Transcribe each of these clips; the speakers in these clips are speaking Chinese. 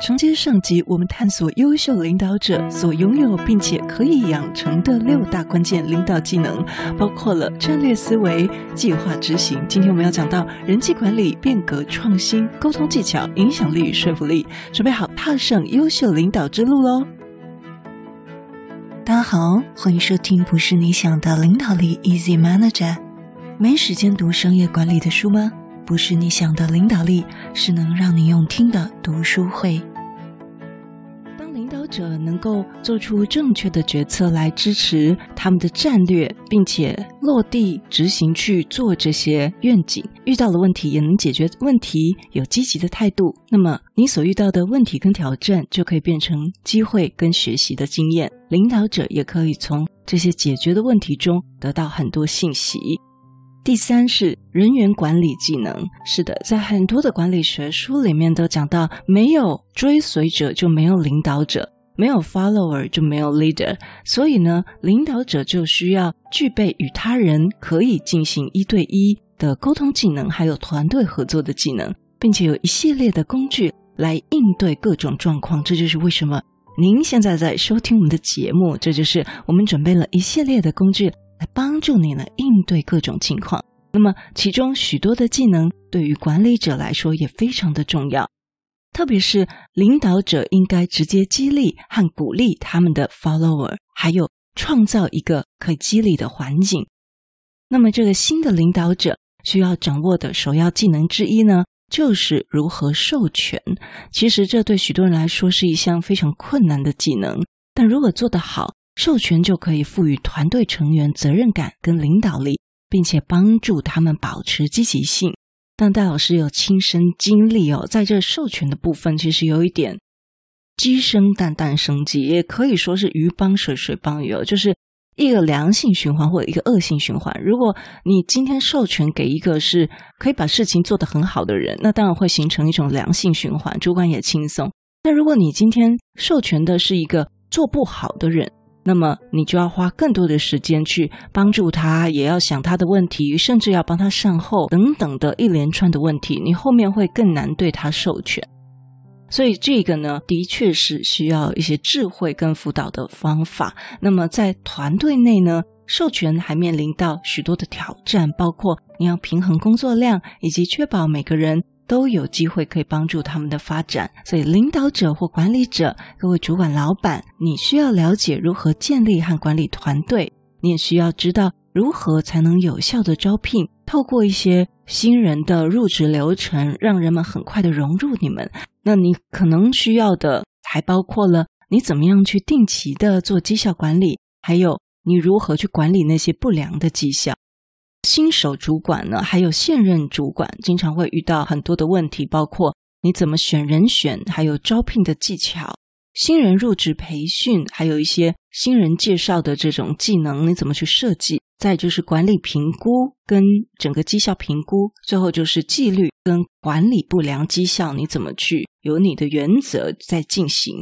承接上集，我们探索优秀领导者所拥有并且可以养成的六大关键领导技能，包括了战略思维、计划执行。今天我们要讲到人际管理、变革创新、沟通技巧、影响力与说服力。准备好踏上优秀领导之路喽！大家好，欢迎收听《不是你想的领导力》，Easy Manager。没时间读商业管理的书吗？不是你想的领导力，是能让你用听的读书会。当领导者能够做出正确的决策来支持他们的战略，并且落地执行去做这些愿景。遇到了问题也能解决问题，有积极的态度，那么你所遇到的问题跟挑战就可以变成机会跟学习的经验。领导者也可以从这些解决的问题中得到很多信息。第三是人员管理技能。是的，在很多的管理学书里面都讲到，没有追随者就没有领导者。没有 follower 就没有 leader，所以呢，领导者就需要具备与他人可以进行一对一的沟通技能，还有团队合作的技能，并且有一系列的工具来应对各种状况。这就是为什么您现在在收听我们的节目，这就是我们准备了一系列的工具来帮助你呢应对各种情况。那么其中许多的技能对于管理者来说也非常的重要。特别是领导者应该直接激励和鼓励他们的 follower，还有创造一个可激励的环境。那么，这个新的领导者需要掌握的首要技能之一呢，就是如何授权。其实，这对许多人来说是一项非常困难的技能，但如果做得好，授权就可以赋予团队成员责任感跟领导力，并且帮助他们保持积极性。但戴老师有亲身经历哦，在这授权的部分，其实有一点鸡生蛋，蛋生鸡，也可以说是鱼帮水，水帮鱼哦，就是一个良性循环或者一个恶性循环。如果你今天授权给一个是可以把事情做得很好的人，那当然会形成一种良性循环，主管也轻松。但如果你今天授权的是一个做不好的人，那么你就要花更多的时间去帮助他，也要想他的问题，甚至要帮他善后等等的一连串的问题，你后面会更难对他授权。所以这个呢，的确是需要一些智慧跟辅导的方法。那么在团队内呢，授权还面临到许多的挑战，包括你要平衡工作量，以及确保每个人。都有机会可以帮助他们的发展，所以领导者或管理者，各位主管、老板，你需要了解如何建立和管理团队，你也需要知道如何才能有效的招聘，透过一些新人的入职流程，让人们很快的融入你们。那你可能需要的还包括了你怎么样去定期的做绩效管理，还有你如何去管理那些不良的绩效。新手主管呢，还有现任主管，经常会遇到很多的问题，包括你怎么选人选，还有招聘的技巧，新人入职培训，还有一些新人介绍的这种技能，你怎么去设计？再就是管理评估跟整个绩效评估，最后就是纪律跟管理不良绩效，你怎么去有你的原则在进行？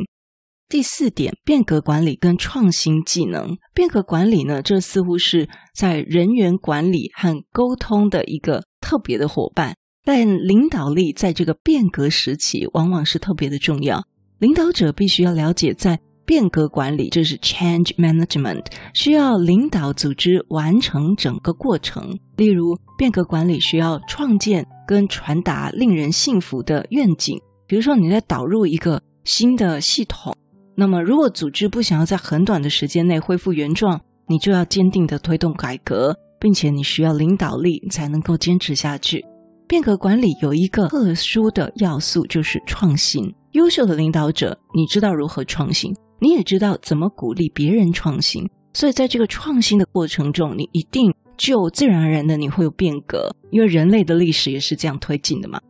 第四点，变革管理跟创新技能。变革管理呢，这似乎是在人员管理和沟通的一个特别的伙伴。但领导力在这个变革时期，往往是特别的重要。领导者必须要了解，在变革管理，这是 change management，需要领导组织完成整个过程。例如，变革管理需要创建跟传达令人信服的愿景。比如说，你在导入一个新的系统。那么，如果组织不想要在很短的时间内恢复原状，你就要坚定地推动改革，并且你需要领导力才能够坚持下去。变革管理有一个特殊的要素，就是创新。优秀的领导者，你知道如何创新，你也知道怎么鼓励别人创新。所以，在这个创新的过程中，你一定就自然而然的你会有变革，因为人类的历史也是这样推进的嘛。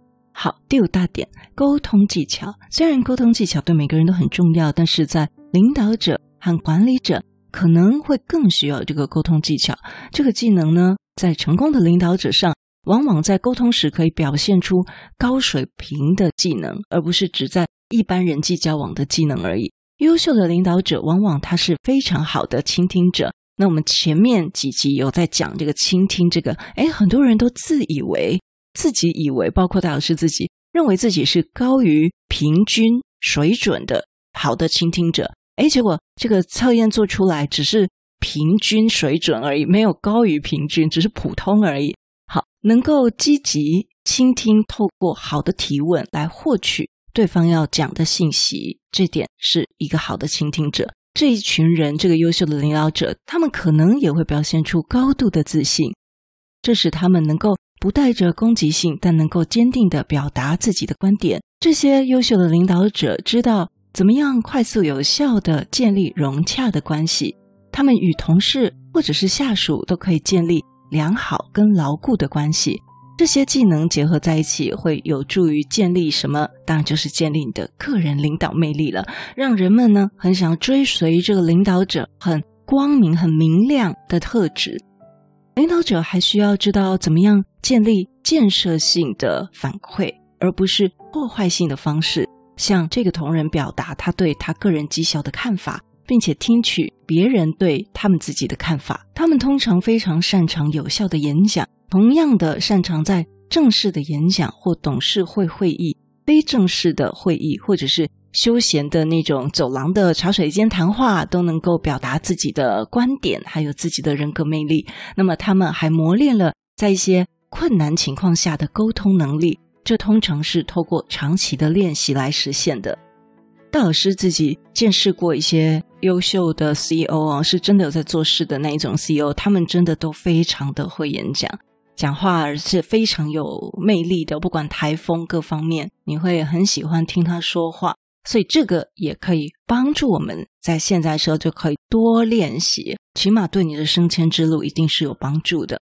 好，第五大点，沟通技巧。虽然沟通技巧对每个人都很重要，但是在领导者和管理者可能会更需要这个沟通技巧。这个技能呢，在成功的领导者上，往往在沟通时可以表现出高水平的技能，而不是只在一般人际交往的技能而已。优秀的领导者往往他是非常好的倾听者。那我们前面几集有在讲这个倾听，这个，诶，很多人都自以为。自己以为，包括戴老师自己认为自己是高于平均水准的好的倾听者。哎，结果这个测验做出来只是平均水准而已，没有高于平均，只是普通而已。好，能够积极倾听，透过好的提问来获取对方要讲的信息，这点是一个好的倾听者。这一群人，这个优秀的领导者，他们可能也会表现出高度的自信，这使他们能够不带着攻击性，但能够坚定地表达自己的观点。这些优秀的领导者知道怎么样快速有效地建立融洽的关系，他们与同事或者是下属都可以建立良好跟牢固的关系。这些技能结合在一起，会有助于建立什么？当然就是建立你的个人领导魅力了，让人们呢很想追随这个领导者很光明、很明亮的特质。领导者还需要知道怎么样建立建设性的反馈，而不是破坏性的方式，向这个同仁表达他对他个人绩效的看法，并且听取别人对他们自己的看法。他们通常非常擅长有效的演讲。同样的擅长在正式的演讲或董事会会议、非正式的会议，或者是休闲的那种走廊的茶水间谈话，都能够表达自己的观点，还有自己的人格魅力。那么，他们还磨练了在一些困难情况下的沟通能力，这通常是透过长期的练习来实现的。戴老师自己见识过一些优秀的 CEO 啊，是真的有在做事的那一种 CEO，他们真的都非常的会演讲。讲话是非常有魅力的，不管台风各方面，你会很喜欢听他说话。所以这个也可以帮助我们在现在时候就可以多练习，起码对你的升迁之路一定是有帮助的。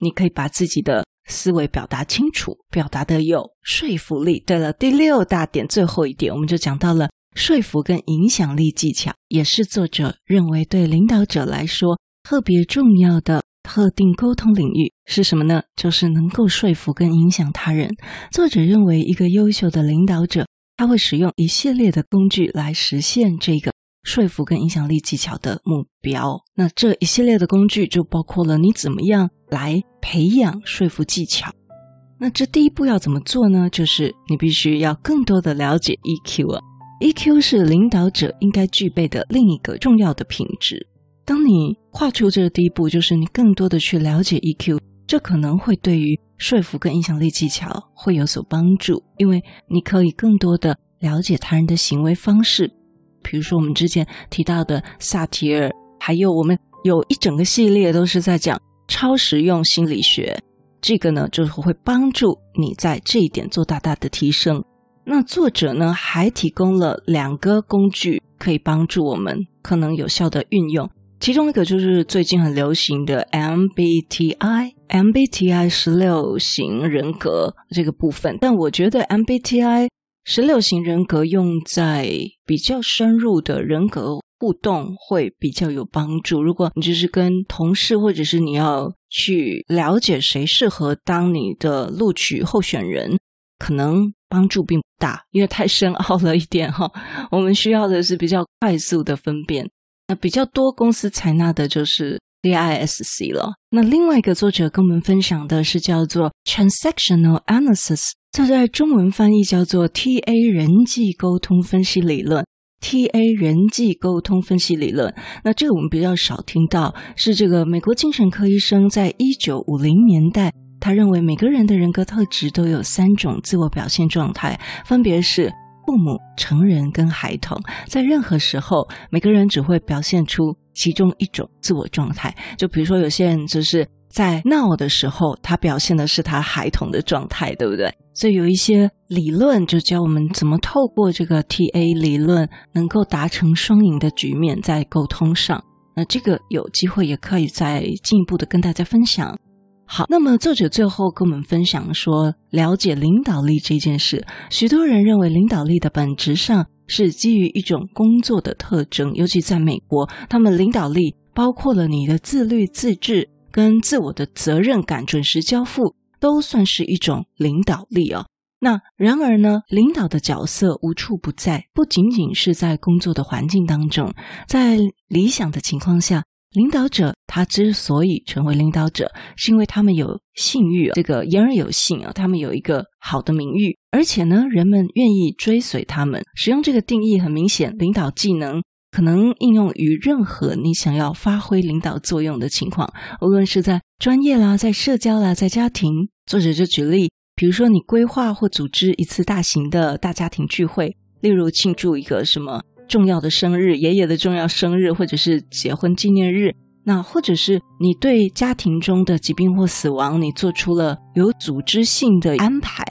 你可以把自己的思维表达清楚，表达的有说服力。对了，第六大点，最后一点，我们就讲到了说服跟影响力技巧，也是作者认为对领导者来说特别重要的。特定沟通领域是什么呢？就是能够说服跟影响他人。作者认为，一个优秀的领导者，他会使用一系列的工具来实现这个说服跟影响力技巧的目标。那这一系列的工具就包括了你怎么样来培养说服技巧。那这第一步要怎么做呢？就是你必须要更多的了解 EQ 啊。EQ 是领导者应该具备的另一个重要的品质。当你跨出这个第一步，就是你更多的去了解 EQ，这可能会对于说服跟影响力技巧会有所帮助，因为你可以更多的了解他人的行为方式。比如说我们之前提到的萨提尔，还有我们有一整个系列都是在讲超实用心理学，这个呢就是会帮助你在这一点做大大的提升。那作者呢还提供了两个工具，可以帮助我们可能有效的运用。其中一个就是最近很流行的 MBTI，MBTI 十六型人格这个部分。但我觉得 MBTI 十六型人格用在比较深入的人格互动会比较有帮助。如果你就是跟同事，或者是你要去了解谁适合当你的录取候选人，可能帮助并不大，因为太深奥了一点哈。我们需要的是比较快速的分辨。那比较多公司采纳的就是 DISC 了。那另外一个作者跟我们分享的是叫做 Transactional Analysis，这在中文翻译叫做 TA 人际沟通分析理论。TA 人际沟通分析理论，那这个我们比较少听到，是这个美国精神科医生在一九五零年代，他认为每个人的人格特质都有三种自我表现状态，分别是。父母、成人跟孩童，在任何时候，每个人只会表现出其中一种自我状态。就比如说，有些人就是在闹的时候，他表现的是他孩童的状态，对不对？所以有一些理论就教我们怎么透过这个 TA 理论，能够达成双赢的局面，在沟通上。那这个有机会也可以再进一步的跟大家分享。好，那么作者最后跟我们分享说，了解领导力这件事，许多人认为领导力的本质上是基于一种工作的特征，尤其在美国，他们领导力包括了你的自律、自治跟自我的责任感、准时交付，都算是一种领导力哦。那然而呢，领导的角色无处不在，不仅仅是在工作的环境当中，在理想的情况下。领导者他之所以成为领导者，是因为他们有信誉，这个言而有信啊，他们有一个好的名誉，而且呢，人们愿意追随他们。使用这个定义很明显，领导技能可能应用于任何你想要发挥领导作用的情况，无论是在专业啦，在社交啦，在家庭。作者就举例，比如说你规划或组织一次大型的大家庭聚会，例如庆祝一个什么。重要的生日，爷爷的重要生日，或者是结婚纪念日，那或者是你对家庭中的疾病或死亡，你做出了有组织性的安排，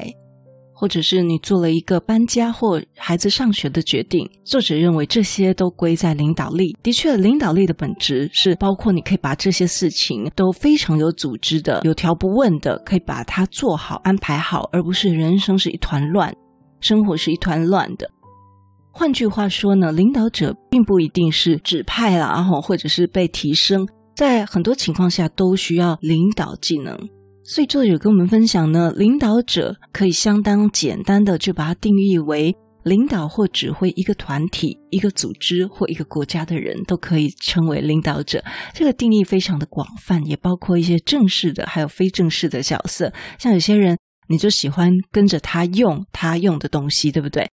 或者是你做了一个搬家或孩子上学的决定。作者认为这些都归在领导力。的确，领导力的本质是包括你可以把这些事情都非常有组织的、有条不紊的，可以把它做好、安排好，而不是人生是一团乱，生活是一团乱的。换句话说呢，领导者并不一定是指派啦，然后或者是被提升，在很多情况下都需要领导技能。所以作者跟我们分享呢，领导者可以相当简单的就把它定义为领导或指挥一个团体、一个组织或一个国家的人都可以称为领导者。这个定义非常的广泛，也包括一些正式的，还有非正式的角色。像有些人，你就喜欢跟着他用他用的东西，对不对？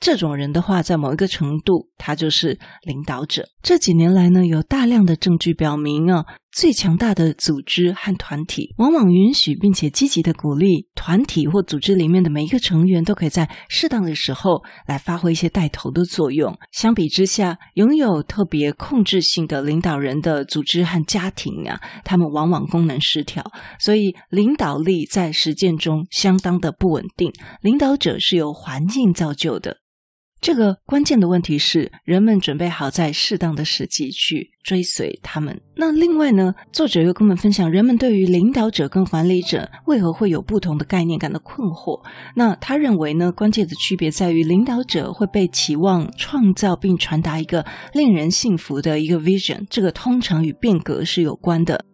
这种人的话，在某一个程度，他就是领导者。这几年来呢，有大量的证据表明啊，最强大的组织和团体，往往允许并且积极的鼓励团体或组织里面的每一个成员都可以在适当的时候来发挥一些带头的作用。相比之下，拥有特别控制性的领导人的组织和家庭啊，他们往往功能失调，所以领导力在实践中相当的不稳定。领导者是由环境造就的。这个关键的问题是，人们准备好在适当的时机去追随他们。那另外呢，作者又跟我们分享，人们对于领导者跟管理者为何会有不同的概念感到困惑。那他认为呢，关键的区别在于，领导者会被期望创造并传达一个令人信服的一个 vision，这个通常与变革是有关的。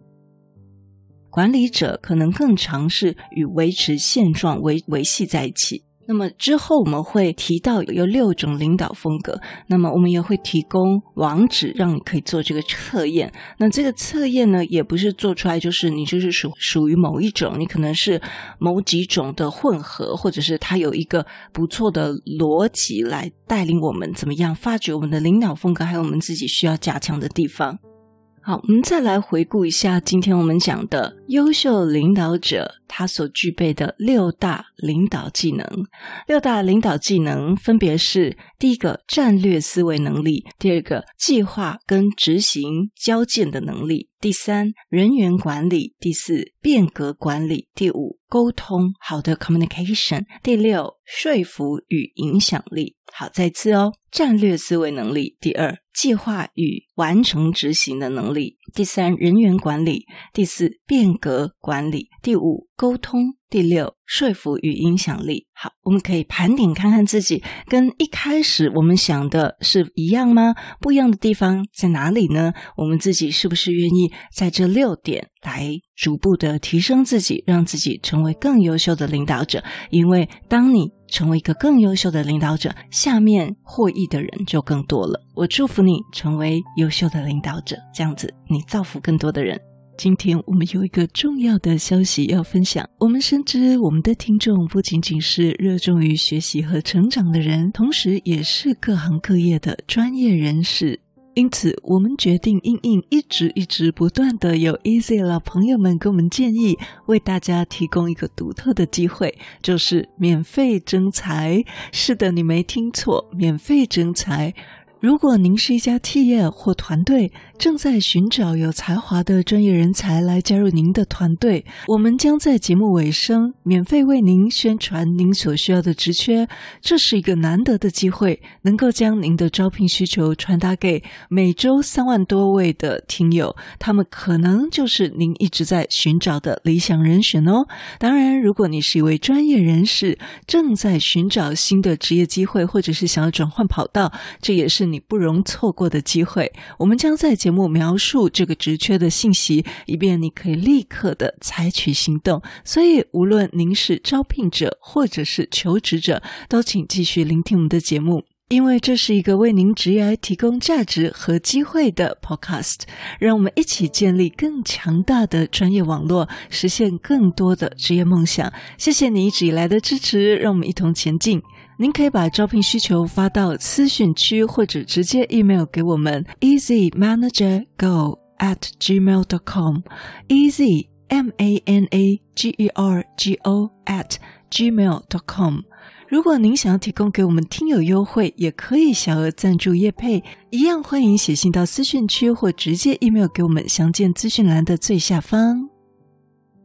管理者可能更尝试与维持现状维维系在一起。那么之后我们会提到有六种领导风格，那么我们也会提供网址让你可以做这个测验。那这个测验呢，也不是做出来就是你就是属属于某一种，你可能是某几种的混合，或者是它有一个不错的逻辑来带领我们怎么样发掘我们的领导风格，还有我们自己需要加强的地方。好，我们再来回顾一下今天我们讲的优秀领导者他所具备的六大领导技能。六大领导技能分别是：第一个，战略思维能力；第二个，计划跟执行交件的能力；第三，人员管理；第四，变革管理；第五，沟通，好的 communication；第六，说服与影响力。好，再次哦，战略思维能力；第二，计划与完成执行的能力；第三，人员管理；第四，变革管理；第五，沟通；第六，说服与影响力。好，我们可以盘点看看自己跟一开始我们想的是一样吗？不一样的地方在哪里呢？我们自己是不是愿意在这六点来逐步的提升自己，让自己成为更优秀的领导者？因为当你成为一个更优秀的领导者，下面获益的人就更多了。我祝福你成为优秀的领导者，这样子你造福更多的人。今天我们有一个重要的消息要分享。我们深知我们的听众不仅仅是热衷于学习和成长的人，同时也是各行各业的专业人士。因此，我们决定因应一直一直不断的有 Easy 老朋友们给我们建议，为大家提供一个独特的机会，就是免费征才。是的，你没听错，免费征才。如果您是一家企业或团队，正在寻找有才华的专业人才来加入您的团队，我们将在节目尾声免费为您宣传您所需要的职缺。这是一个难得的机会，能够将您的招聘需求传达给每周三万多位的听友，他们可能就是您一直在寻找的理想人选哦。当然，如果你是一位专业人士，正在寻找新的职业机会，或者是想要转换跑道，这也是你不容错过的机会。我们将在节目描述这个职缺的信息，以便你可以立刻的采取行动。所以，无论您是招聘者或者是求职者，都请继续聆听我们的节目。因为这是一个为您职业提供价值和机会的 Podcast，让我们一起建立更强大的专业网络，实现更多的职业梦想。谢谢你一直以来的支持，让我们一同前进。您可以把招聘需求发到私讯区，或者直接 email 给我们 easymanagergo at gmail dot com，easy m a n a g e r g o at gmail dot com。如果您想要提供给我们听友优惠，也可以小额赞助叶配，一样欢迎写信到私讯区或直接 email 给我们，详见资讯栏的最下方。